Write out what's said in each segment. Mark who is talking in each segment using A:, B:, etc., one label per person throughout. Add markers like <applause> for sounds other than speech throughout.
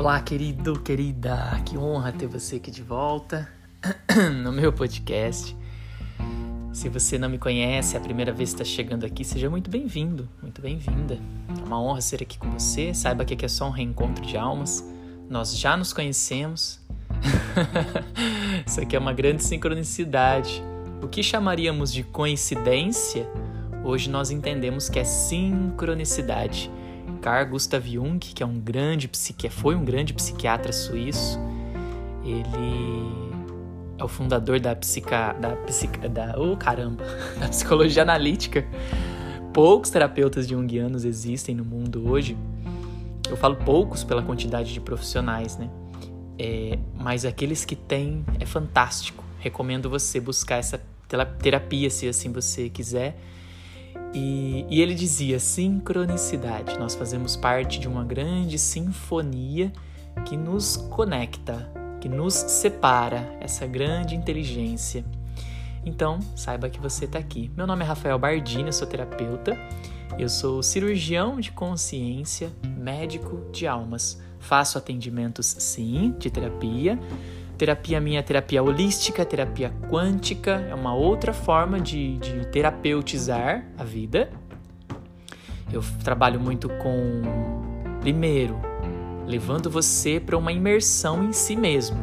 A: Olá, querido, querida, que honra ter você aqui de volta <clears throat> no meu podcast. Se você não me conhece, é a primeira vez que está chegando aqui, seja muito bem-vindo, muito bem-vinda. É uma honra ser aqui com você. Saiba que aqui é só um reencontro de almas. Nós já nos conhecemos. <laughs> Isso aqui é uma grande sincronicidade. O que chamaríamos de coincidência, hoje nós entendemos que é sincronicidade. Carl Gustav Jung, que é um grande psiquiatra, foi um grande psiquiatra suíço, ele é o fundador da psica, da psica, da, oh caramba, <laughs> da psicologia analítica. Poucos terapeutas junguianos existem no mundo hoje. Eu falo poucos pela quantidade de profissionais, né? É, mas aqueles que têm é fantástico. Recomendo você buscar essa terapia se assim você quiser e, e, ele dizia sincronicidade. Nós fazemos parte de uma grande sinfonia que nos conecta, que nos separa, essa grande inteligência. Então, saiba que você está aqui. Meu nome é Rafael Bardini, eu sou terapeuta. Eu sou cirurgião de consciência, médico de almas. Faço atendimentos, sim, de terapia Terapia minha é terapia holística, terapia quântica, é uma outra forma de, de terapeutizar a vida. Eu trabalho muito com, primeiro, levando você para uma imersão em si mesmo.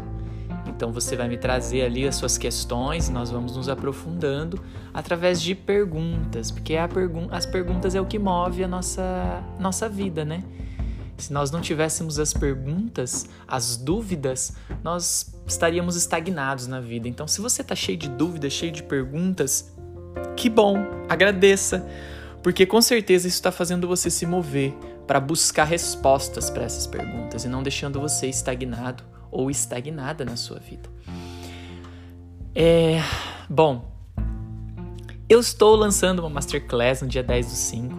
A: Então você vai me trazer ali as suas questões, nós vamos nos aprofundando através de perguntas, porque é pergun as perguntas é o que move a nossa, nossa vida, né? Se nós não tivéssemos as perguntas, as dúvidas, nós estaríamos estagnados na vida. Então, se você está cheio de dúvidas, cheio de perguntas, que bom, agradeça, porque com certeza isso está fazendo você se mover para buscar respostas para essas perguntas e não deixando você estagnado ou estagnada na sua vida. É, bom, eu estou lançando uma masterclass no dia 10 do 5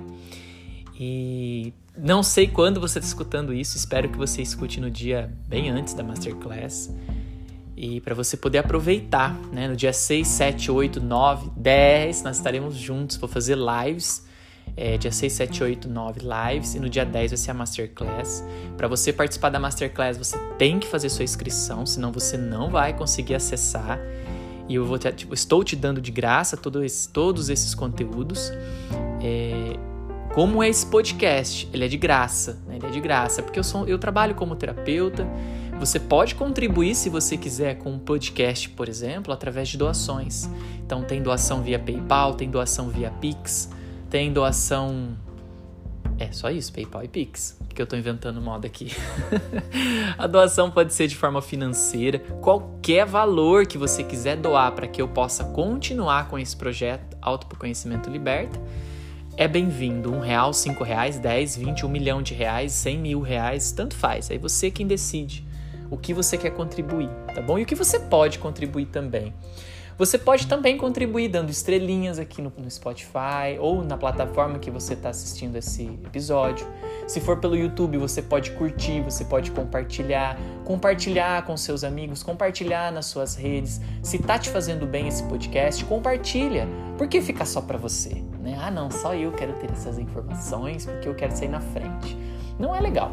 A: e não sei quando você está escutando isso, espero que você escute no dia bem antes da Masterclass. E para você poder aproveitar, né? No dia 6, 7, 8, 9, 10, nós estaremos juntos. Vou fazer lives. É, dia 6, 7, 8, 9 lives. E no dia 10 vai ser a Masterclass. Para você participar da Masterclass, você tem que fazer sua inscrição, senão você não vai conseguir acessar. E eu vou te, tipo, estou te dando de graça todo esse, todos esses conteúdos. É, como é esse podcast? Ele é de graça, né? Ele é de graça, porque eu, sou, eu trabalho como terapeuta. Você pode contribuir se você quiser com um podcast, por exemplo, através de doações. Então tem doação via PayPal, tem doação via Pix, tem doação é só isso, PayPal e Pix, que eu estou inventando moda aqui. <laughs> a doação pode ser de forma financeira, qualquer valor que você quiser doar para que eu possa continuar com esse projeto Autoconhecimento Liberta é bem-vindo. Um real, cinco reais, dez, vinte, um milhão de reais, cem mil reais, tanto faz. Aí você quem decide o que você quer contribuir, tá bom? E o que você pode contribuir também. Você pode também contribuir dando estrelinhas aqui no, no Spotify ou na plataforma que você está assistindo esse episódio. Se for pelo YouTube, você pode curtir, você pode compartilhar, compartilhar com seus amigos, compartilhar nas suas redes. Se tá te fazendo bem esse podcast, compartilha. Por que ficar só para você? Né? Ah, não, só eu quero ter essas informações porque eu quero sair na frente. Não é legal.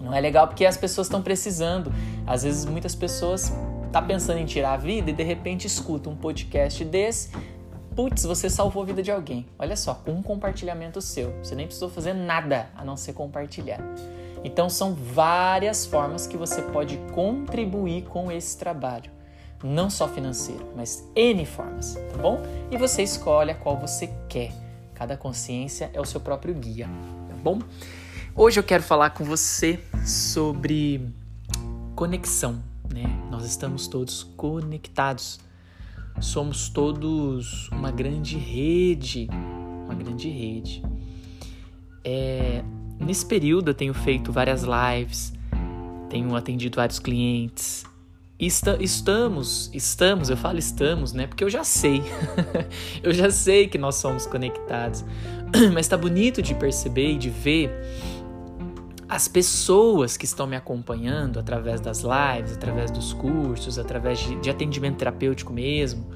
A: Não é legal porque as pessoas estão precisando. Às vezes muitas pessoas tá pensando em tirar a vida e de repente escuta um podcast desse, putz, você salvou a vida de alguém. Olha só, com um compartilhamento seu. Você nem precisou fazer nada a não ser compartilhar. Então são várias formas que você pode contribuir com esse trabalho. Não só financeiro, mas N formas, tá bom? E você escolhe a qual você quer. Cada consciência é o seu próprio guia, tá bom? Hoje eu quero falar com você sobre conexão né? Nós estamos todos conectados. Somos todos uma grande rede, uma grande rede. É, nesse período eu tenho feito várias lives, tenho atendido vários clientes. Estamos, estamos, eu falo estamos, né? Porque eu já sei, <laughs> eu já sei que nós somos conectados. <clears throat> Mas tá bonito de perceber e de ver as pessoas que estão me acompanhando através das lives, através dos cursos, através de, de atendimento terapêutico mesmo,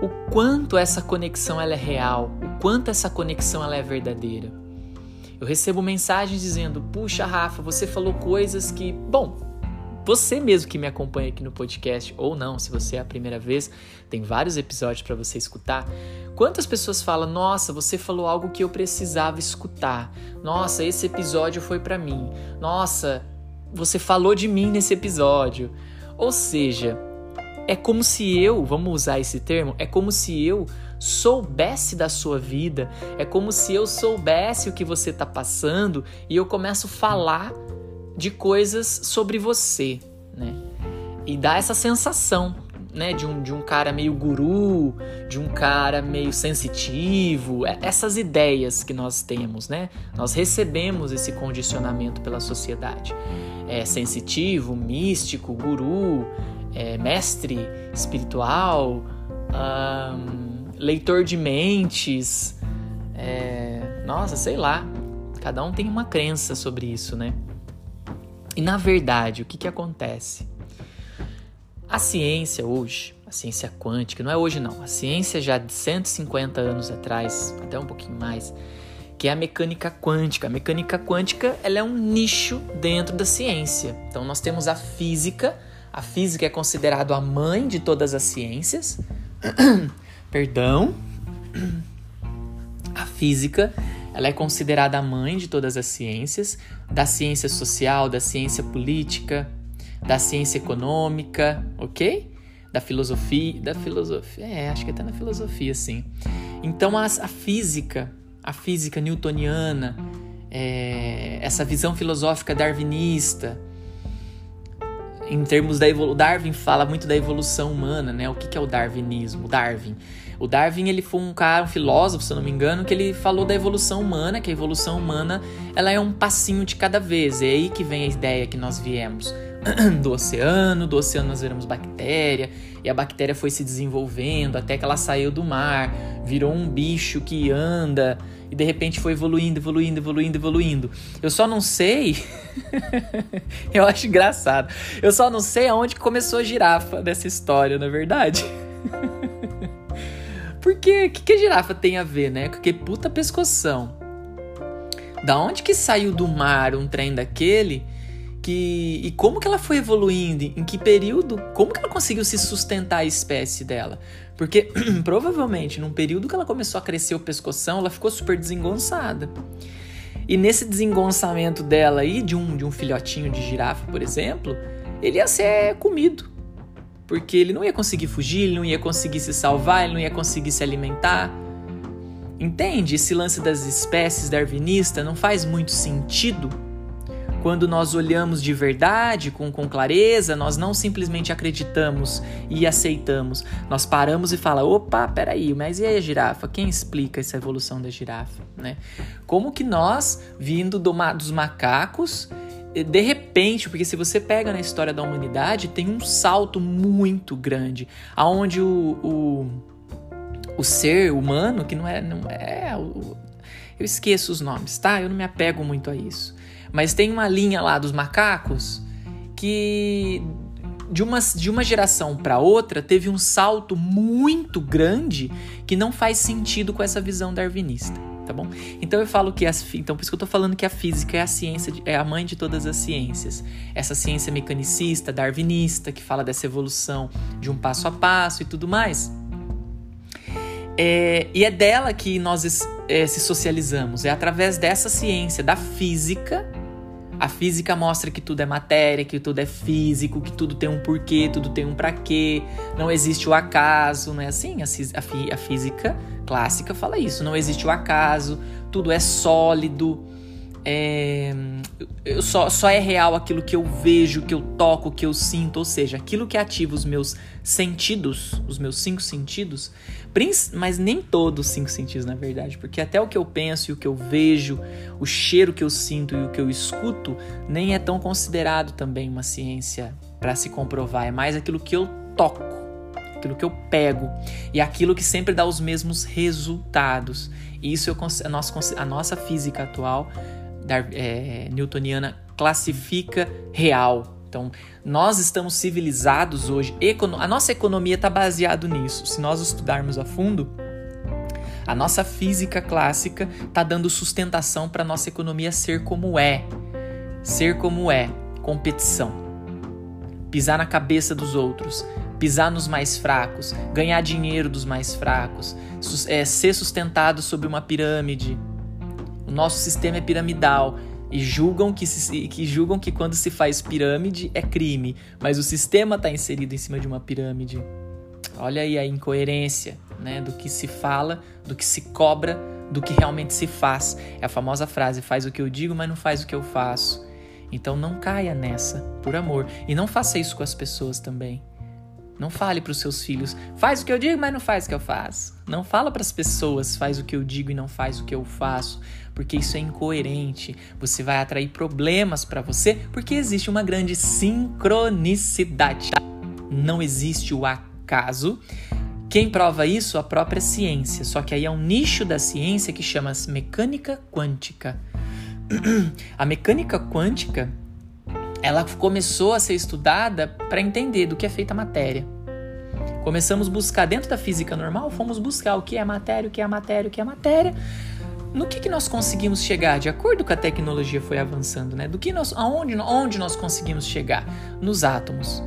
A: o quanto essa conexão ela é real, o quanto essa conexão ela é verdadeira. Eu recebo mensagens dizendo: Puxa, Rafa, você falou coisas que. Bom, você mesmo que me acompanha aqui no podcast, ou não, se você é a primeira vez, tem vários episódios para você escutar. Quantas pessoas falam: Nossa, você falou algo que eu precisava escutar. Nossa, esse episódio foi para mim. Nossa, você falou de mim nesse episódio. Ou seja, é como se eu, vamos usar esse termo, é como se eu soubesse da sua vida, é como se eu soubesse o que você está passando e eu começo a falar de coisas sobre você, né? E dá essa sensação, né, de um, de um cara meio guru, de um cara meio sensitivo, é, essas ideias que nós temos, né? Nós recebemos esse condicionamento pela sociedade. É sensitivo, místico, guru, é, mestre espiritual, um, leitor de mentes, é, nossa, sei lá. Cada um tem uma crença sobre isso, né? E na verdade, o que, que acontece? A ciência hoje, a ciência quântica, não é hoje não, a ciência já de 150 anos atrás, até um pouquinho mais, que é a mecânica quântica. A mecânica quântica ela é um nicho dentro da ciência. Então nós temos a física, a física é considerada a mãe de todas as ciências. <clears throat> Perdão. A física ela é considerada a mãe de todas as ciências, da ciência social, da ciência política, da ciência econômica, ok? Da filosofia, da filosofia, é, acho que até na filosofia, sim. Então a, a física, a física newtoniana, é, essa visão filosófica darwinista, em termos da evolução, Darwin fala muito da evolução humana, né? O que, que é o darwinismo? Darwin o Darwin, ele foi um cara, um filósofo, se eu não me engano, que ele falou da evolução humana, que a evolução humana, ela é um passinho de cada vez. É aí que vem a ideia que nós viemos <clears throat> do oceano, do oceano nós viramos bactéria, e a bactéria foi se desenvolvendo até que ela saiu do mar, virou um bicho que anda, e de repente foi evoluindo, evoluindo, evoluindo, evoluindo. Eu só não sei. <laughs> eu acho engraçado. Eu só não sei aonde começou a girafa dessa história, na é verdade. <laughs> Porque o que, que a girafa tem a ver, né? Porque puta pescoção. Da onde que saiu do mar um trem daquele? Que, e como que ela foi evoluindo? Em que período? Como que ela conseguiu se sustentar a espécie dela? Porque <clears throat> provavelmente num período que ela começou a crescer o pescoção, ela ficou super desengonçada. E nesse desengonçamento dela aí, de um, de um filhotinho de girafa, por exemplo, ele ia ser comido porque ele não ia conseguir fugir, ele não ia conseguir se salvar, ele não ia conseguir se alimentar. Entende? Esse lance das espécies darwinista não faz muito sentido quando nós olhamos de verdade, com, com clareza, nós não simplesmente acreditamos e aceitamos. Nós paramos e fala, opa, peraí, mas e aí a girafa? Quem explica essa evolução da girafa? Né? Como que nós, vindo do, dos macacos, de repente, porque se você pega na história da humanidade, tem um salto muito grande, aonde o, o, o ser humano, que não é, não é eu esqueço os nomes, tá? Eu não me apego muito a isso. Mas tem uma linha lá dos macacos que de uma, de uma geração para outra teve um salto muito grande que não faz sentido com essa visão darwinista tá bom? Então eu falo que as, então por isso que eu tô falando que a física é a ciência, de, é a mãe de todas as ciências. Essa ciência mecanicista, darwinista, que fala dessa evolução de um passo a passo e tudo mais. É, e é dela que nós é, se socializamos, é através dessa ciência, da física. A física mostra que tudo é matéria, que tudo é físico, que tudo tem um porquê, tudo tem um para quê, não existe o acaso, não é assim? A, a, a física clássica fala isso. Não existe o acaso, tudo é sólido. É, eu só, só é real aquilo que eu vejo, que eu toco, que eu sinto, ou seja, aquilo que ativa os meus sentidos, os meus cinco sentidos, mas nem todos os cinco sentidos, na verdade, porque até o que eu penso e o que eu vejo, o cheiro que eu sinto e o que eu escuto, nem é tão considerado também uma ciência para se comprovar, é mais aquilo que eu toco aquilo que eu pego e aquilo que sempre dá os mesmos resultados. Isso eu, a, nossa, a nossa física atual, da, é, newtoniana, classifica real. Então, nós estamos civilizados hoje, a nossa economia está baseada nisso. Se nós estudarmos a fundo, A nossa física clássica está dando sustentação para nossa economia ser como é. Ser como é, competição. Pisar na cabeça dos outros, pisar nos mais fracos, ganhar dinheiro dos mais fracos, é, ser sustentado sobre uma pirâmide. O nosso sistema é piramidal e julgam que, se, que julgam que quando se faz pirâmide é crime, mas o sistema está inserido em cima de uma pirâmide. Olha aí a incoerência né, do que se fala, do que se cobra, do que realmente se faz. É a famosa frase: faz o que eu digo, mas não faz o que eu faço. Então não caia nessa, por amor. E não faça isso com as pessoas também. Não fale para os seus filhos, faz o que eu digo, mas não faz o que eu faço. Não fala para as pessoas, faz o que eu digo e não faz o que eu faço, porque isso é incoerente. Você vai atrair problemas para você, porque existe uma grande sincronicidade. Não existe o acaso. Quem prova isso? A própria ciência. Só que aí é um nicho da ciência que chama mecânica quântica. <clears throat> A mecânica quântica ela começou a ser estudada para entender do que é feita a matéria. Começamos a buscar dentro da física normal, fomos buscar o que é matéria, o que é matéria, o que é matéria. No que, que nós conseguimos chegar de acordo com a tecnologia foi avançando, né? Do que nós, aonde, onde nós conseguimos chegar? Nos átomos.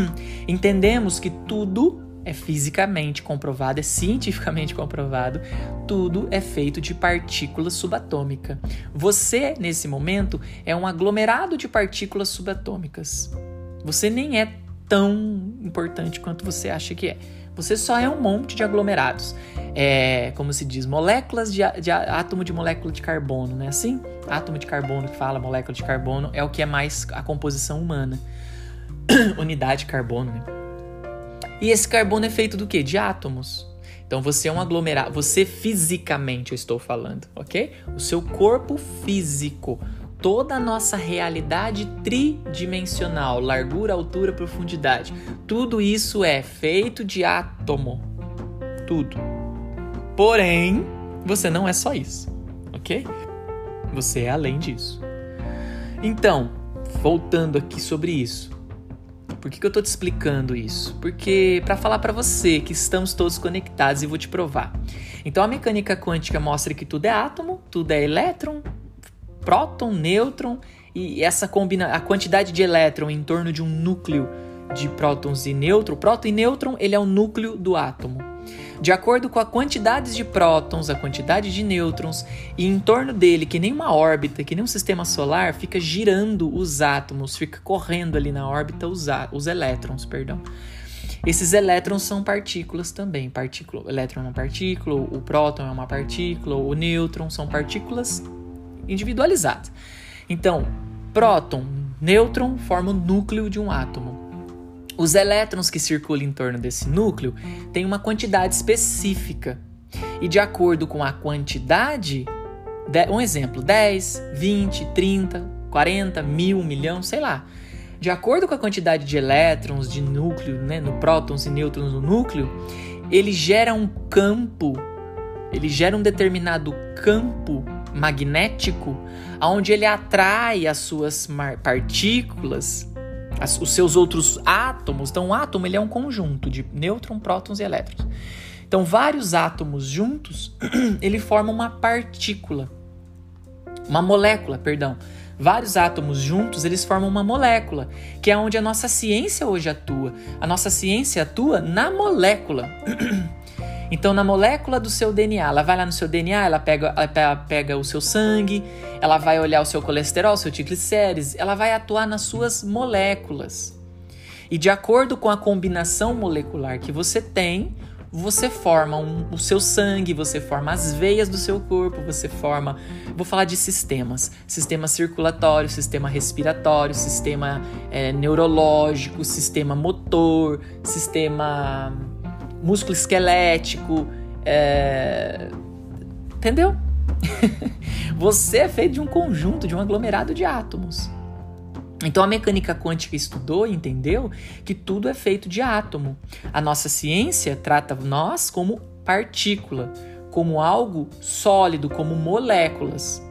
A: <clears throat> Entendemos que tudo é fisicamente comprovado, é cientificamente comprovado, tudo é feito de partículas subatômicas. Você, nesse momento, é um aglomerado de partículas subatômicas. Você nem é tão importante quanto você acha que é. Você só é um monte de aglomerados. É, como se diz, moléculas de, de átomo de molécula de carbono, né? Assim, átomo de carbono que fala molécula de carbono é o que é mais a composição humana. <coughs> Unidade de carbono, né? E esse carbono é feito do quê? De átomos. Então você é um aglomerado, você fisicamente eu estou falando, ok? O seu corpo físico, toda a nossa realidade tridimensional, largura, altura, profundidade, tudo isso é feito de átomo. Tudo. Porém, você não é só isso, ok? Você é além disso. Então, voltando aqui sobre isso. Por que, que eu tô te explicando isso? Porque para falar para você que estamos todos conectados e vou te provar. Então a mecânica quântica mostra que tudo é átomo, tudo é elétron, próton, nêutron e essa combina a quantidade de elétron em torno de um núcleo de prótons e nêutrons. Próton e nêutron, ele é o núcleo do átomo de acordo com a quantidade de prótons, a quantidade de nêutrons, e em torno dele, que nem uma órbita, que nem um sistema solar, fica girando os átomos, fica correndo ali na órbita os, os elétrons, perdão. Esses elétrons são partículas também. Partícula, elétron é uma partícula, o próton é uma partícula, o nêutron são partículas individualizadas. Então, próton, nêutron formam o núcleo de um átomo. Os elétrons que circulam em torno desse núcleo têm uma quantidade específica. E de acordo com a quantidade, um exemplo, 10, 20, 30, 40, mil, um milhão, sei lá. De acordo com a quantidade de elétrons, de núcleo, né, no prótons e nêutrons no núcleo, ele gera um campo, ele gera um determinado campo magnético, onde ele atrai as suas partículas as, os seus outros átomos. Então, um átomo ele é um conjunto de nêutrons, prótons e elétrons. Então, vários átomos juntos, <clears throat> ele forma uma partícula, uma molécula, perdão. Vários átomos juntos, eles formam uma molécula, que é onde a nossa ciência hoje atua. A nossa ciência atua na molécula. <clears throat> Então, na molécula do seu DNA, ela vai lá no seu DNA, ela pega, ela pega o seu sangue, ela vai olhar o seu colesterol, seu triglicérides, ela vai atuar nas suas moléculas. E de acordo com a combinação molecular que você tem, você forma um, o seu sangue, você forma as veias do seu corpo, você forma. Vou falar de sistemas: sistema circulatório, sistema respiratório, sistema é, neurológico, sistema motor, sistema músculo esquelético, é... entendeu? <laughs> Você é feito de um conjunto, de um aglomerado de átomos. Então a mecânica quântica estudou e entendeu que tudo é feito de átomo. A nossa ciência trata nós como partícula, como algo sólido, como moléculas.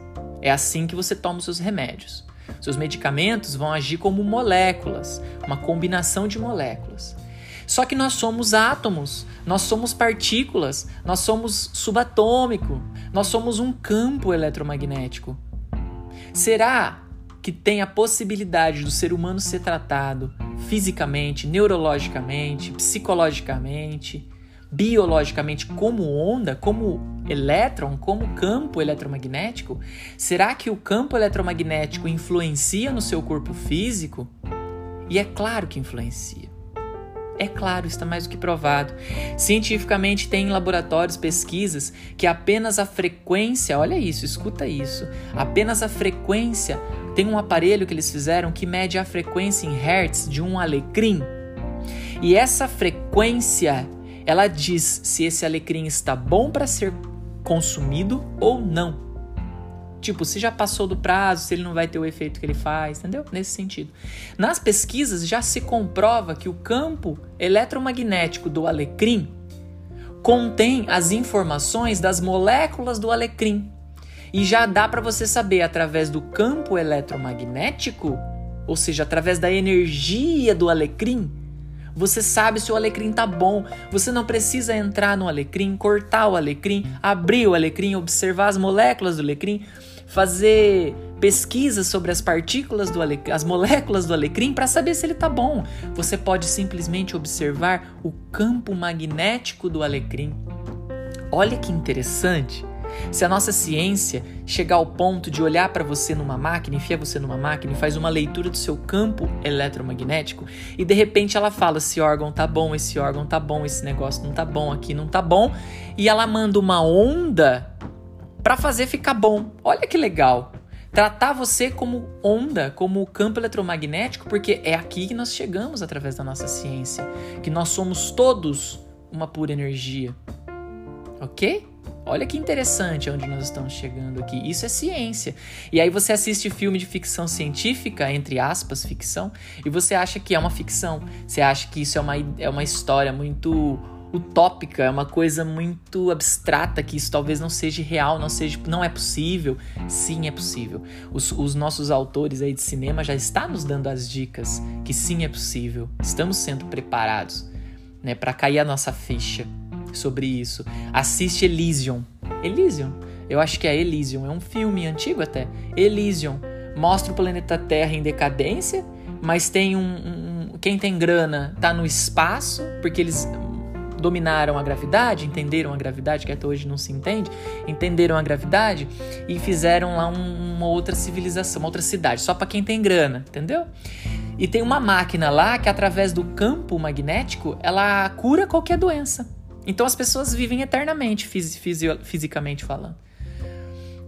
A: É assim que você toma os seus remédios. Seus medicamentos vão agir como moléculas, uma combinação de moléculas. Só que nós somos átomos, nós somos partículas, nós somos subatômico, nós somos um campo eletromagnético. Será que tem a possibilidade do ser humano ser tratado fisicamente, neurologicamente, psicologicamente, biologicamente como onda, como elétron, como campo eletromagnético? Será que o campo eletromagnético influencia no seu corpo físico? E é claro que influencia. É claro, está mais do que provado. Cientificamente, tem em laboratórios pesquisas que apenas a frequência, olha isso, escuta isso, apenas a frequência, tem um aparelho que eles fizeram que mede a frequência em hertz de um alecrim. E essa frequência, ela diz se esse alecrim está bom para ser consumido ou não. Tipo, se já passou do prazo, se ele não vai ter o efeito que ele faz, entendeu? Nesse sentido. Nas pesquisas já se comprova que o campo eletromagnético do alecrim contém as informações das moléculas do alecrim. E já dá para você saber através do campo eletromagnético, ou seja, através da energia do alecrim, você sabe se o alecrim tá bom. Você não precisa entrar no alecrim, cortar o alecrim, abrir o alecrim, observar as moléculas do alecrim, fazer pesquisas sobre as partículas do as moléculas do alecrim para saber se ele tá bom. Você pode simplesmente observar o campo magnético do alecrim. Olha que interessante. Se a nossa ciência chegar ao ponto de olhar para você numa máquina, enfia você numa máquina e faz uma leitura do seu campo eletromagnético e de repente ela fala: esse órgão tá bom, esse órgão tá bom, esse negócio não tá bom, aqui não tá bom, e ela manda uma onda para fazer ficar bom. Olha que legal. Tratar você como onda, como campo eletromagnético, porque é aqui que nós chegamos através da nossa ciência, que nós somos todos uma pura energia. OK? Olha que interessante onde nós estamos chegando aqui. Isso é ciência. E aí você assiste filme de ficção científica, entre aspas, ficção, e você acha que é uma ficção. Você acha que isso é uma, é uma história muito utópica, é uma coisa muito abstrata, que isso talvez não seja real, não seja, não é possível. Sim, é possível. Os, os nossos autores aí de cinema já estão nos dando as dicas que sim é possível. Estamos sendo preparados, né, para cair a nossa ficha sobre isso. Assiste Elysium. Elysium? Eu acho que é Elysium, é um filme antigo até. Elysium mostra o planeta Terra em decadência, mas tem um, um, quem tem grana tá no espaço, porque eles dominaram a gravidade, entenderam a gravidade, que até hoje não se entende, entenderam a gravidade e fizeram lá um, uma outra civilização, uma outra cidade, só para quem tem grana, entendeu? E tem uma máquina lá que através do campo magnético, ela cura qualquer doença. Então as pessoas vivem eternamente, fisi fisicamente falando.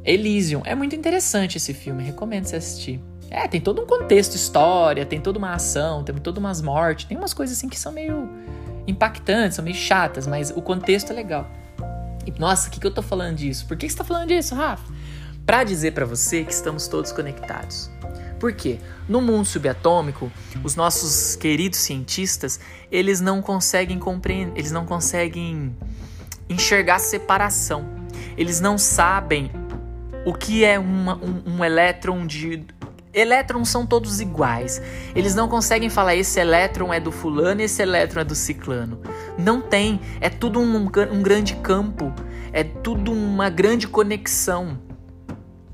A: Elysium. É muito interessante esse filme, recomendo você assistir. É, tem todo um contexto, história, tem toda uma ação, tem todas umas mortes, tem umas coisas assim que são meio impactantes, são meio chatas, mas o contexto é legal. E, nossa, o que, que eu tô falando disso? Por que, você tá falando disso, Rafa? Pra dizer para você que estamos todos conectados. Por quê? No mundo subatômico, os nossos queridos cientistas, eles não conseguem compreender, eles não conseguem enxergar separação. Eles não sabem o que é uma, um, um elétron de elétrons são todos iguais. Eles não conseguem falar esse elétron é do fulano, esse elétron é do ciclano. Não tem. É tudo um, um grande campo. É tudo uma grande conexão.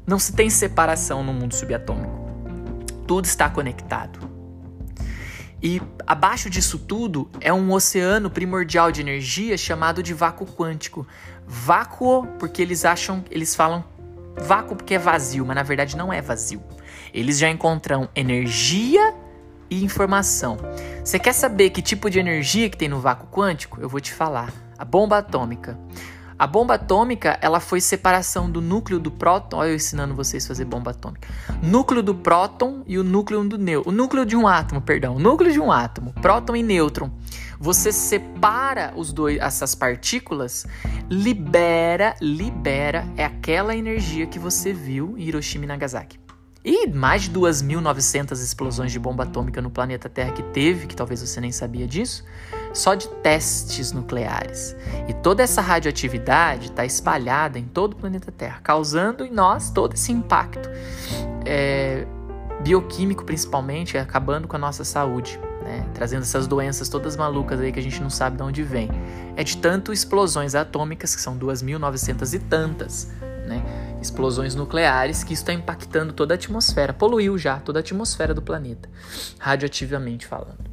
A: Não se tem separação no mundo subatômico. Tudo está conectado. E abaixo disso tudo é um oceano primordial de energia chamado de vácuo quântico. Vácuo porque eles acham, eles falam vácuo porque é vazio, mas na verdade não é vazio. Eles já encontram energia e informação. Você quer saber que tipo de energia que tem no vácuo quântico? Eu vou te falar. A bomba atômica. A bomba atômica, ela foi separação do núcleo do próton. Olha eu ensinando vocês a fazer bomba atômica. Núcleo do próton e o núcleo do nêutron. O núcleo de um átomo, perdão. O núcleo de um átomo, próton e nêutron. Você separa os dois, essas partículas, libera, libera é aquela energia que você viu em Hiroshima e Nagasaki. E mais de 2.900 explosões de bomba atômica no planeta Terra que teve, que talvez você nem sabia disso, só de testes nucleares. E toda essa radioatividade está espalhada em todo o planeta Terra, causando em nós todo esse impacto é, bioquímico, principalmente, acabando com a nossa saúde. né, trazendo essas doenças todas malucas aí que a gente não sabe de onde vem. É de tanto explosões atômicas, que são 2.900 e tantas, né, explosões nucleares, que isso está impactando toda a atmosfera, poluiu já toda a atmosfera do planeta, radioativamente falando.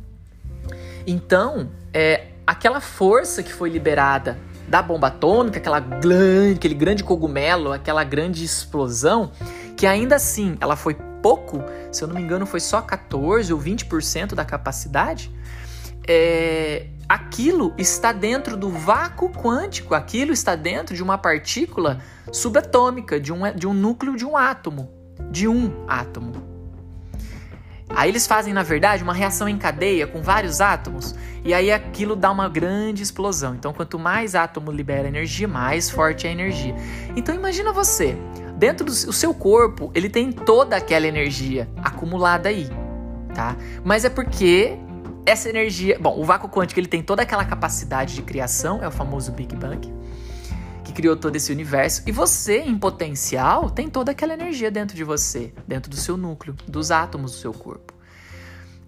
A: Então, é, aquela força que foi liberada da bomba atômica, aquela aquele grande cogumelo, aquela grande explosão, que ainda assim ela foi pouco, se eu não me engano, foi só 14 ou 20% da capacidade. É, aquilo está dentro do vácuo quântico, aquilo está dentro de uma partícula subatômica, de um, de um núcleo de um átomo, de um átomo. Aí eles fazem, na verdade, uma reação em cadeia com vários átomos, e aí aquilo dá uma grande explosão. Então, quanto mais átomo libera energia, mais forte é a energia. Então, imagina você, dentro do seu corpo, ele tem toda aquela energia acumulada aí, tá? Mas é porque essa energia, bom, o vácuo quântico ele tem toda aquela capacidade de criação, é o famoso Big Bang, que criou todo esse universo, e você, em potencial, tem toda aquela energia dentro de você, dentro do seu núcleo, dos átomos do seu corpo.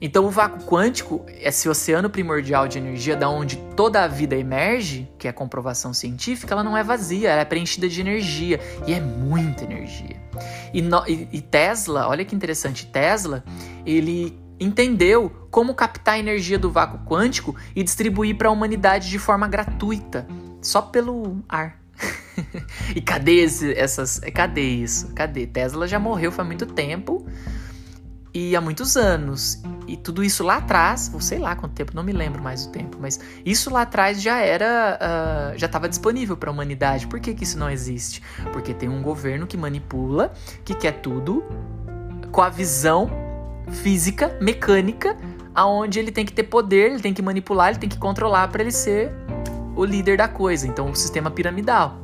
A: Então, o vácuo quântico, esse oceano primordial de energia, da onde toda a vida emerge, que é a comprovação científica, ela não é vazia, ela é preenchida de energia e é muita energia. E, no, e, e Tesla, olha que interessante, Tesla, ele entendeu como captar a energia do vácuo quântico e distribuir para a humanidade de forma gratuita, só pelo ar. <laughs> e cadê esse, essas? Cadê isso? Cadê? Tesla já morreu faz muito tempo e há muitos anos. E tudo isso lá atrás, sei lá quanto tempo, não me lembro mais o tempo, mas isso lá atrás já era, uh, já estava disponível para a humanidade. Por que, que isso não existe? Porque tem um governo que manipula, que quer tudo com a visão física, mecânica, aonde ele tem que ter poder, ele tem que manipular, ele tem que controlar para ele ser o líder da coisa. Então, o sistema piramidal.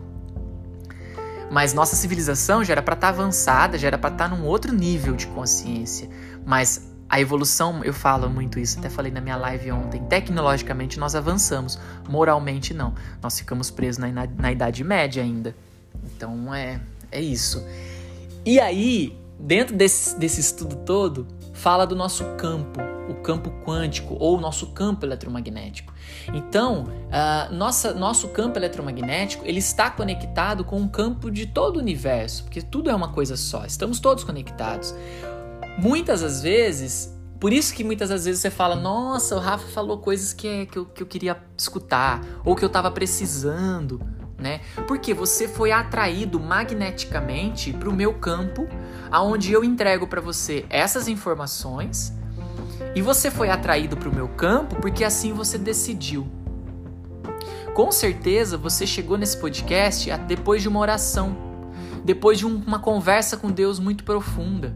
A: Mas nossa civilização já era para estar tá avançada, já era para estar tá num outro nível de consciência. Mas a evolução, eu falo muito isso, até falei na minha live ontem. Tecnologicamente nós avançamos, moralmente não. Nós ficamos presos na, na, na Idade Média ainda. Então é, é isso. E aí, dentro desse, desse estudo todo, fala do nosso campo, o campo quântico ou o nosso campo eletromagnético. Então, uh, nossa, nosso campo eletromagnético ele está conectado com o campo de todo o universo, porque tudo é uma coisa só. Estamos todos conectados muitas das vezes, por isso que muitas das vezes você fala, nossa, o Rafa falou coisas que, é, que, eu, que eu queria escutar, ou que eu tava precisando, né? Porque você foi atraído magneticamente para o meu campo, aonde eu entrego para você essas informações, e você foi atraído para o meu campo porque assim você decidiu. Com certeza você chegou nesse podcast depois de uma oração, depois de uma conversa com Deus muito profunda.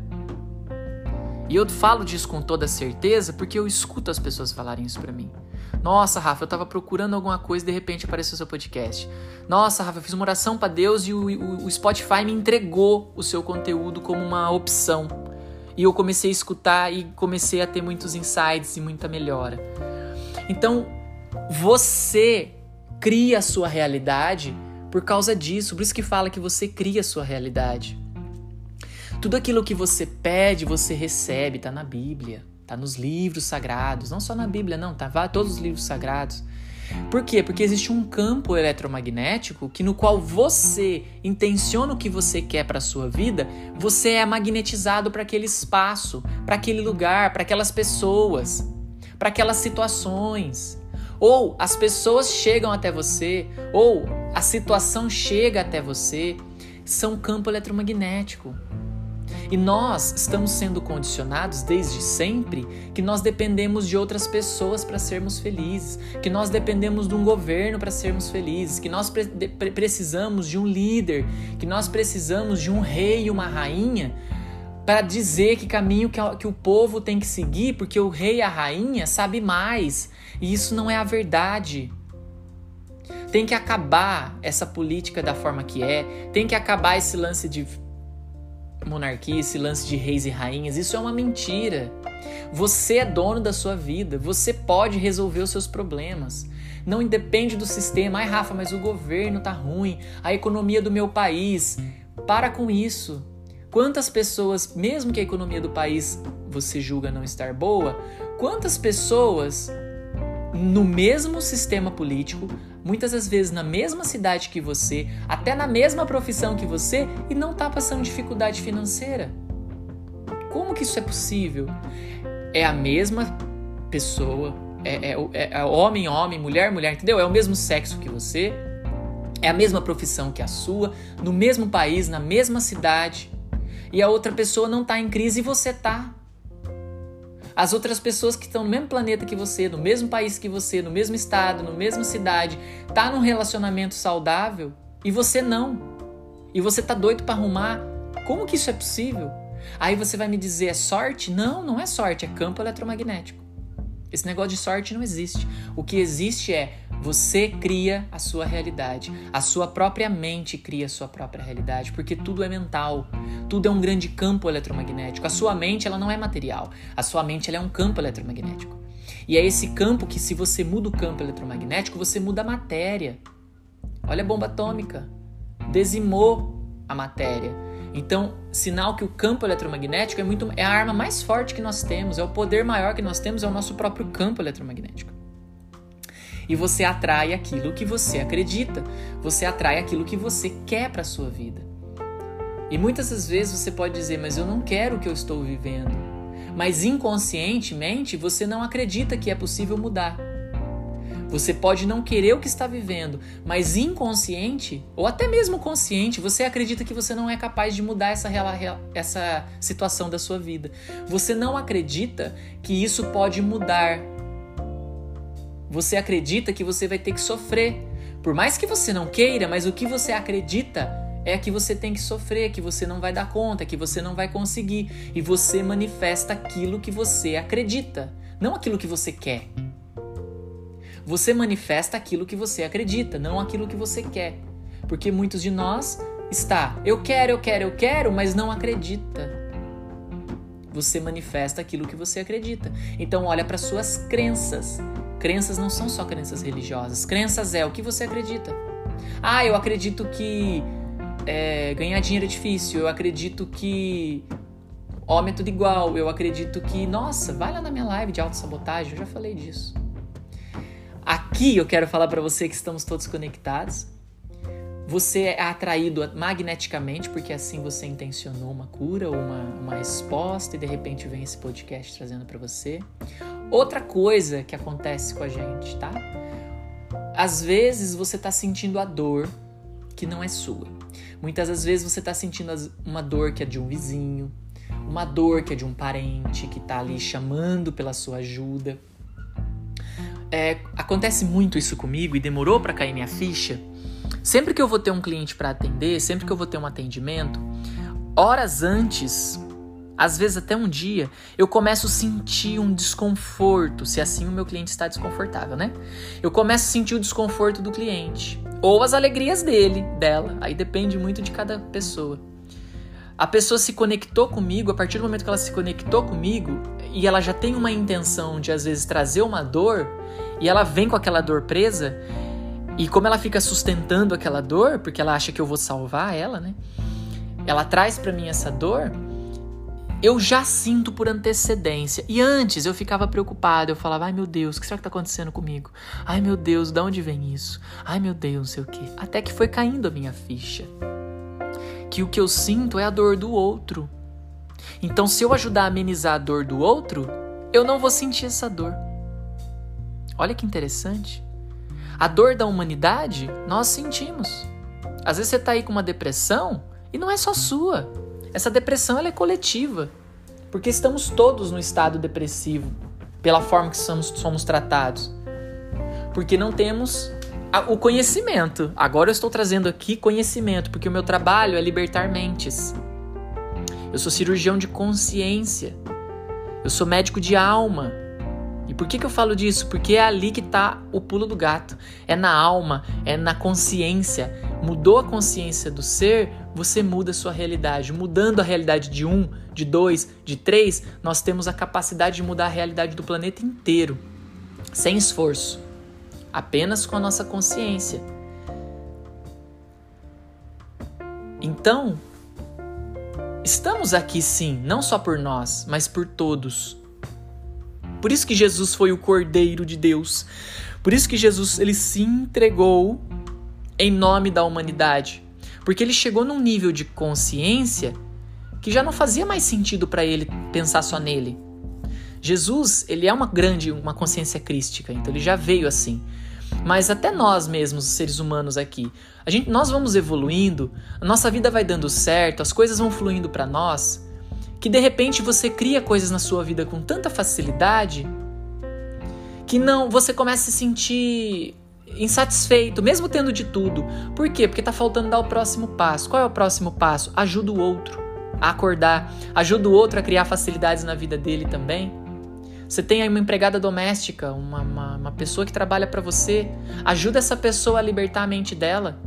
A: E eu falo disso com toda certeza porque eu escuto as pessoas falarem isso para mim. Nossa, Rafa, eu tava procurando alguma coisa e de repente apareceu seu podcast. Nossa, Rafa, eu fiz uma oração para Deus e o, o, o Spotify me entregou o seu conteúdo como uma opção. E eu comecei a escutar e comecei a ter muitos insights e muita melhora. Então, você cria a sua realidade por causa disso. Por isso que fala que você cria a sua realidade. Tudo aquilo que você pede, você recebe, tá na Bíblia, tá nos livros sagrados, não só na Bíblia, não, tá todos os livros sagrados. Por quê? Porque existe um campo eletromagnético que no qual você intenciona o que você quer para sua vida, você é magnetizado para aquele espaço, para aquele lugar, para aquelas pessoas, para aquelas situações. Ou as pessoas chegam até você, ou a situação chega até você, são campo eletromagnético. E nós estamos sendo condicionados desde sempre que nós dependemos de outras pessoas para sermos felizes, que nós dependemos de um governo para sermos felizes, que nós pre precisamos de um líder, que nós precisamos de um rei e uma rainha para dizer que caminho que, que o povo tem que seguir, porque o rei e a rainha sabe mais. E isso não é a verdade. Tem que acabar essa política da forma que é, tem que acabar esse lance de monarquia, esse lance de reis e rainhas, isso é uma mentira. Você é dono da sua vida, você pode resolver os seus problemas. Não independe do sistema. Ai, Rafa, mas o governo tá ruim, a economia do meu país. Para com isso. Quantas pessoas, mesmo que a economia do país você julga não estar boa, Quantas pessoas no mesmo sistema político, muitas das vezes na mesma cidade que você, até na mesma profissão que você e não está passando dificuldade financeira? Como que isso é possível? É a mesma pessoa, é, é, é, é homem, homem, mulher, mulher, entendeu? É o mesmo sexo que você, é a mesma profissão que a sua, no mesmo país, na mesma cidade, e a outra pessoa não está em crise e você está. As outras pessoas que estão no mesmo planeta que você, no mesmo país que você, no mesmo estado, no mesma cidade, tá num relacionamento saudável e você não. E você tá doido para arrumar. Como que isso é possível? Aí você vai me dizer é sorte? Não, não é sorte, é campo eletromagnético. Esse negócio de sorte não existe. O que existe é você cria a sua realidade. A sua própria mente cria a sua própria realidade, porque tudo é mental. Tudo é um grande campo eletromagnético. A sua mente, ela não é material. A sua mente, ela é um campo eletromagnético. E é esse campo que se você muda o campo eletromagnético, você muda a matéria. Olha a bomba atômica. Dizimou a matéria. Então, sinal que o campo eletromagnético é muito é a arma mais forte que nós temos, é o poder maior que nós temos, é o nosso próprio campo eletromagnético e você atrai aquilo que você acredita, você atrai aquilo que você quer para sua vida. E muitas das vezes você pode dizer, mas eu não quero o que eu estou vivendo. Mas inconscientemente você não acredita que é possível mudar. Você pode não querer o que está vivendo, mas inconsciente, ou até mesmo consciente, você acredita que você não é capaz de mudar essa, essa situação da sua vida. Você não acredita que isso pode mudar você acredita que você vai ter que sofrer. Por mais que você não queira, mas o que você acredita é que você tem que sofrer, que você não vai dar conta, que você não vai conseguir. E você manifesta aquilo que você acredita, não aquilo que você quer. Você manifesta aquilo que você acredita, não aquilo que você quer. Porque muitos de nós está, eu quero, eu quero, eu quero, mas não acredita. Você manifesta aquilo que você acredita. Então olha para suas crenças. Crenças não são só crenças religiosas. Crenças é o que você acredita. Ah, eu acredito que é, ganhar dinheiro é difícil. Eu acredito que homem é tudo igual. Eu acredito que, nossa, vai lá na minha live de autossabotagem, eu já falei disso. Aqui eu quero falar para você que estamos todos conectados. Você é atraído magneticamente porque assim você intencionou uma cura ou uma, uma resposta e de repente vem esse podcast trazendo para você. Outra coisa que acontece com a gente, tá? Às vezes você tá sentindo a dor que não é sua. Muitas das vezes você tá sentindo uma dor que é de um vizinho, uma dor que é de um parente que tá ali chamando pela sua ajuda. É, acontece muito isso comigo e demorou para cair minha ficha Sempre que eu vou ter um cliente para atender, sempre que eu vou ter um atendimento, horas antes, às vezes até um dia, eu começo a sentir um desconforto, se assim o meu cliente está desconfortável, né? Eu começo a sentir o desconforto do cliente ou as alegrias dele, dela, aí depende muito de cada pessoa. A pessoa se conectou comigo, a partir do momento que ela se conectou comigo e ela já tem uma intenção de às vezes trazer uma dor e ela vem com aquela dor presa, e como ela fica sustentando aquela dor, porque ela acha que eu vou salvar ela, né? Ela traz para mim essa dor, eu já sinto por antecedência. E antes eu ficava preocupado, eu falava: "Ai meu Deus, o que será que tá acontecendo comigo? Ai meu Deus, de onde vem isso? Ai meu Deus, não sei o quê". Até que foi caindo a minha ficha. Que o que eu sinto é a dor do outro. Então, se eu ajudar a amenizar a dor do outro, eu não vou sentir essa dor. Olha que interessante. A dor da humanidade nós sentimos. Às vezes você está aí com uma depressão e não é só sua. Essa depressão ela é coletiva. Porque estamos todos no estado depressivo, pela forma que somos, somos tratados. Porque não temos o conhecimento. Agora eu estou trazendo aqui conhecimento, porque o meu trabalho é libertar mentes. Eu sou cirurgião de consciência. Eu sou médico de alma. E por que, que eu falo disso? Porque é ali que está o pulo do gato. É na alma, é na consciência. Mudou a consciência do ser, você muda a sua realidade. Mudando a realidade de um, de dois, de três, nós temos a capacidade de mudar a realidade do planeta inteiro. Sem esforço. Apenas com a nossa consciência. Então, estamos aqui sim, não só por nós, mas por todos Por isso que Jesus foi o Cordeiro de Deus. Por isso que Jesus ele se entregou em nome da humanidade. Porque ele chegou num nível de consciência que já não fazia mais sentido para ele pensar só nele. Jesus, ele é uma grande, uma consciência crística, então ele já veio assim. Mas até nós mesmos, seres humanos aqui, a gente, nós vamos evoluindo, a nossa vida vai dando certo, as coisas vão fluindo para nós, que de repente você cria coisas na sua vida com tanta facilidade que não, você começa a se sentir insatisfeito, mesmo tendo de tudo. Por quê? Porque tá faltando dar o próximo passo. Qual é o próximo passo? Ajuda o outro a acordar, ajuda o outro a criar facilidades na vida dele também. Você tem aí uma empregada doméstica, uma, uma, uma pessoa que trabalha para você, ajuda essa pessoa a libertar a mente dela.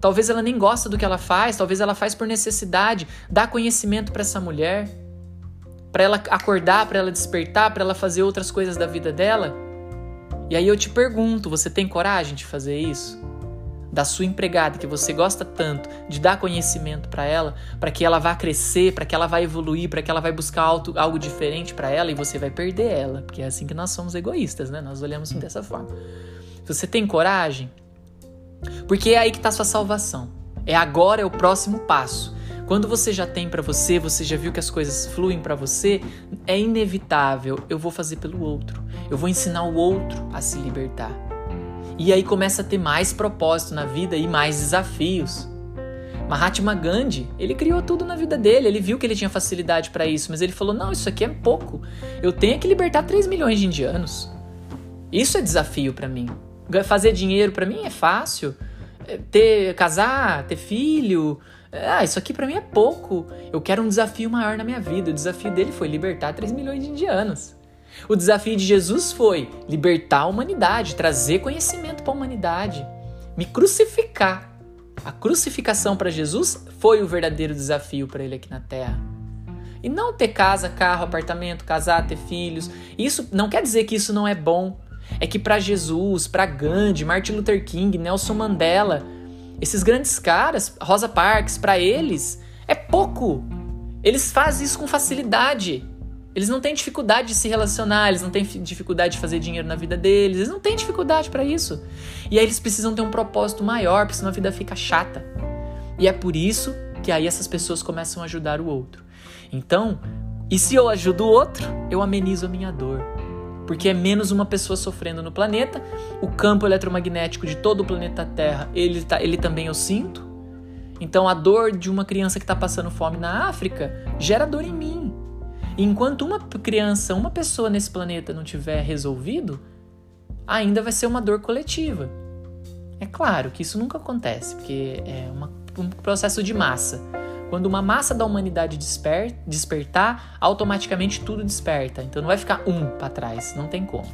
A: Talvez ela nem gosta do que ela faz, talvez ela faz por necessidade. Dá conhecimento para essa mulher, para ela acordar, para ela despertar, para ela fazer outras coisas da vida dela. E aí eu te pergunto, você tem coragem de fazer isso? Da sua empregada que você gosta tanto, de dar conhecimento para ela, para que ela vá crescer, para que ela vá evoluir, para que ela vá buscar algo, algo diferente para ela e você vai perder ela, porque é assim que nós somos egoístas, né? Nós olhamos dessa forma. Você tem coragem? Porque é aí que está sua salvação. É agora, é o próximo passo. Quando você já tem para você, você já viu que as coisas fluem para você, é inevitável. Eu vou fazer pelo outro. Eu vou ensinar o outro a se libertar. E aí começa a ter mais propósito na vida e mais desafios. Mahatma Gandhi, ele criou tudo na vida dele, ele viu que ele tinha facilidade para isso, mas ele falou: "Não, isso aqui é pouco. Eu tenho que libertar 3 milhões de indianos". Isso é desafio para mim. Fazer dinheiro para mim é fácil. É, ter casar, ter filho, ah, isso aqui para mim é pouco. Eu quero um desafio maior na minha vida. O desafio dele foi libertar 3 milhões de indianos. O desafio de Jesus foi libertar a humanidade, trazer conhecimento para a humanidade, me crucificar. A crucificação para Jesus foi o verdadeiro desafio para ele aqui na terra. E não ter casa, carro, apartamento, casar, ter filhos. Isso não quer dizer que isso não é bom. É que para Jesus, para Gandhi, Martin Luther King, Nelson Mandela, esses grandes caras, Rosa Parks, para eles é pouco. Eles fazem isso com facilidade. Eles não têm dificuldade de se relacionar, eles não têm dificuldade de fazer dinheiro na vida deles, eles não têm dificuldade para isso. E aí eles precisam ter um propósito maior, porque senão a vida fica chata. E é por isso que aí essas pessoas começam a ajudar o outro. Então, e se eu ajudo o outro, eu amenizo a minha dor porque é menos uma pessoa sofrendo no planeta. O campo eletromagnético de todo o planeta Terra, ele, tá, ele também eu sinto. Então a dor de uma criança que está passando fome na África gera dor em mim. E enquanto uma criança, uma pessoa nesse planeta não tiver resolvido, ainda vai ser uma dor coletiva. É claro que isso nunca acontece, porque é uma, um processo de massa. Quando uma massa da humanidade desper despertar, automaticamente tudo desperta. Então não vai ficar um para trás, não tem como.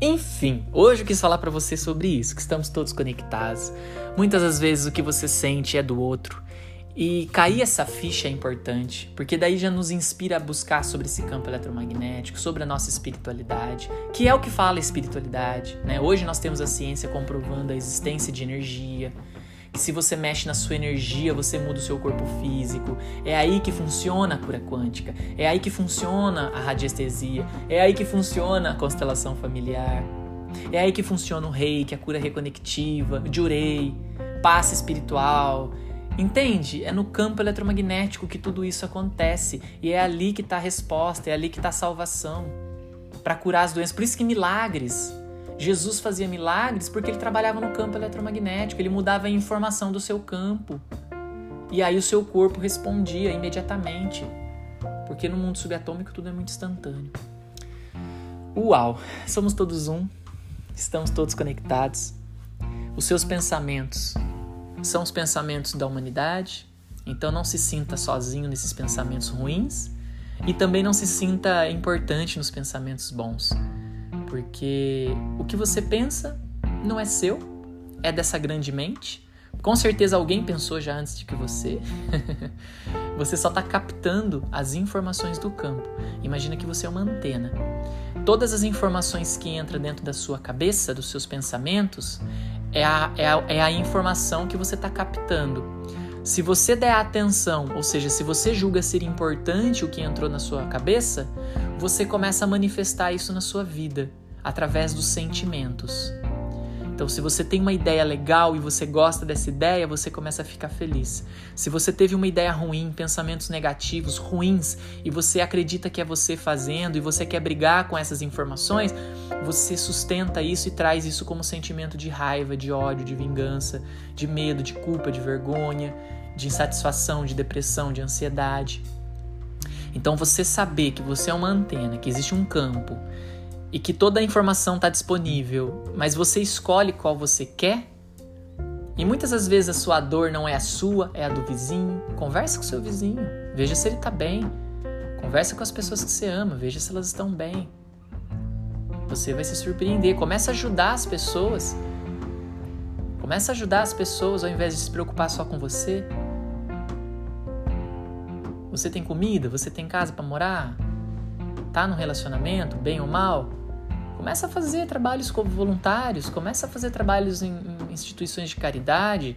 A: Enfim, hoje eu quis falar para você sobre isso, que estamos todos conectados. Muitas das vezes o que você sente é do outro. E cair essa ficha é importante, porque daí já nos inspira a buscar sobre esse campo eletromagnético, sobre a nossa espiritualidade, que é o que fala espiritualidade. Né? Hoje nós temos a ciência comprovando a existência de energia, se você mexe na sua energia, você muda o seu corpo físico. É aí que funciona a cura quântica. É aí que funciona a radiestesia. É aí que funciona a constelação familiar. É aí que funciona o reiki, a cura reconectiva, o jurei, passe espiritual. Entende? É no campo eletromagnético que tudo isso acontece. E é ali que está a resposta, é ali que está a salvação. Para curar as doenças. Por isso que milagres Jesus fazia milagres porque ele trabalhava no campo eletromagnético, ele mudava a informação do seu campo. E aí o seu corpo respondia imediatamente. Porque no mundo subatômico tudo é muito instantâneo. Uau! Somos todos um, estamos todos conectados. Os seus pensamentos são os pensamentos da humanidade, então não se sinta sozinho nesses pensamentos ruins e também não se sinta importante nos pensamentos bons porque o que você pensa não é seu, é dessa grande mente. Com certeza alguém pensou já antes de que você. <laughs> você só está captando as informações do campo. Imagina que você é uma antena. Todas as informações que entram dentro da sua cabeça, dos seus pensamentos, é a, é a, é a informação que você está captando. Se você der atenção, ou seja, se você julga ser importante o que entrou na sua cabeça, você começa a manifestar isso na sua vida através dos sentimentos. Então, se você tem uma ideia legal e você gosta dessa ideia, você começa a ficar feliz. Se você teve uma ideia ruim, pensamentos negativos, ruins, e você acredita que é você fazendo e você quer brigar com essas informações, você sustenta isso e traz isso como sentimento de raiva, de ódio, de vingança, de medo, de culpa, de vergonha, de insatisfação, de depressão, de ansiedade. Então, você saber que você é uma antena, que existe um campo e que toda a informação está disponível, mas você escolhe qual você quer. E muitas das vezes a sua dor não é a sua, é a do vizinho. Converse com seu vizinho, veja se ele está bem. Converse com as pessoas que você ama, veja se elas estão bem. Você vai se surpreender. Comece a ajudar as pessoas. Comece a ajudar as pessoas ao invés de se preocupar só com você. Você tem comida? Você tem casa para morar? Tá no relacionamento, bem ou mal? Começa a fazer trabalhos como voluntários, começa a fazer trabalhos em, em instituições de caridade.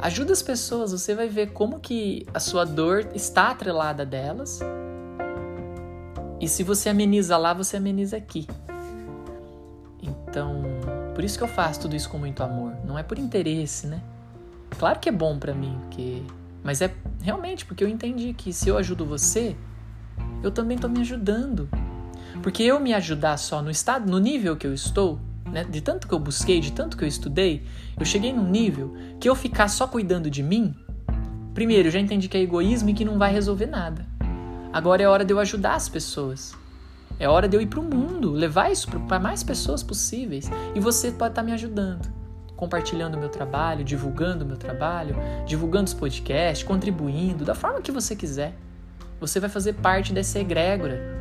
A: Ajuda as pessoas, você vai ver como que a sua dor está atrelada delas. E se você ameniza lá, você ameniza aqui. Então, por isso que eu faço tudo isso com muito amor. Não é por interesse, né? Claro que é bom para mim, porque mas é realmente porque eu entendi que se eu ajudo você, eu também tô me ajudando. Porque eu me ajudar só no estado, no nível que eu estou, né, de tanto que eu busquei, de tanto que eu estudei, eu cheguei num nível que eu ficar só cuidando de mim, primeiro, eu já entendi que é egoísmo e que não vai resolver nada. Agora é hora de eu ajudar as pessoas. É hora de eu ir para o mundo, levar isso para mais pessoas possíveis. E você pode estar tá me ajudando, compartilhando o meu trabalho, divulgando o meu trabalho, divulgando os podcasts, contribuindo, da forma que você quiser. Você vai fazer parte dessa egrégora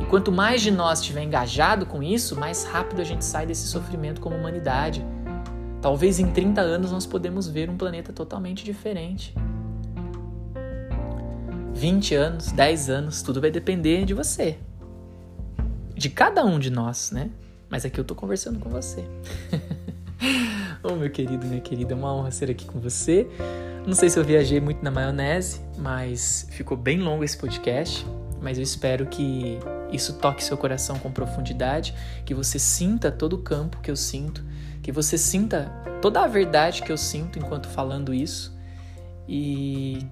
A: e quanto mais de nós estiver engajado com isso, mais rápido a gente sai desse sofrimento como humanidade. Talvez em 30 anos nós podemos ver um planeta totalmente diferente. 20 anos, 10 anos, tudo vai depender de você. De cada um de nós, né? Mas aqui eu tô conversando com você. <laughs> oh, meu querido, minha querida, é uma honra ser aqui com você. Não sei se eu viajei muito na maionese, mas ficou bem longo esse podcast. Mas eu espero que isso toque seu coração com profundidade, que você sinta todo o campo que eu sinto, que você sinta toda a verdade que eu sinto enquanto falando isso e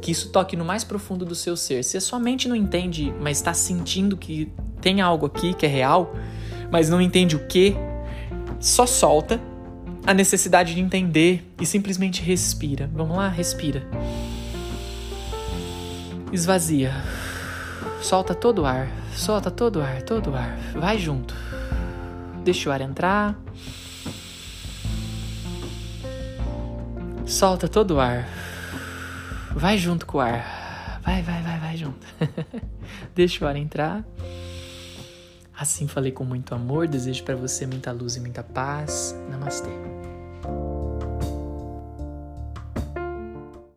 A: que isso toque no mais profundo do seu ser. Se a sua mente não entende, mas está sentindo que tem algo aqui que é real, mas não entende o que, só solta a necessidade de entender e simplesmente respira. Vamos lá, respira. Esvazia. Solta todo o ar. Solta todo o ar, todo o ar. Vai junto. Deixa o ar entrar. Solta todo o ar. Vai junto com o ar. Vai, vai, vai, vai junto. <laughs> Deixa o ar entrar. Assim falei com muito amor. Desejo para você muita luz e muita paz. Namastê.